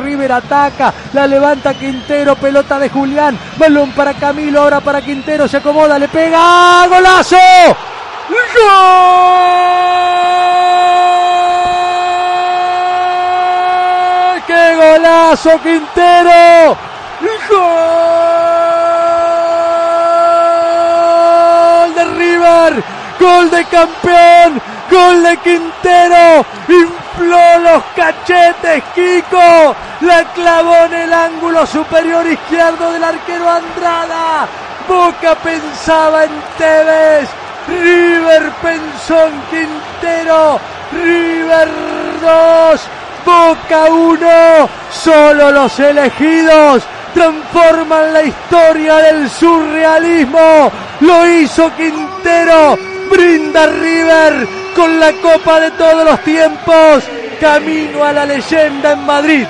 River ataca, la levanta Quintero, pelota de Julián, balón para Camilo, ahora para Quintero, se acomoda, le pega, golazo. ¡Gol! ¡Qué golazo Quintero! ¡Gol de River! ¡Gol de campeón! ¡Gol de Quintero! Infló los cachetes Kiko. La clavó en el ángulo superior izquierdo del arquero Andrada. Boca pensaba en Tevez. River pensó en Quintero. River 2. Boca 1. Solo los elegidos transforman la historia del surrealismo. Lo hizo Quintero. Brinda River con la copa de todos los tiempos. Camino a la leyenda en Madrid.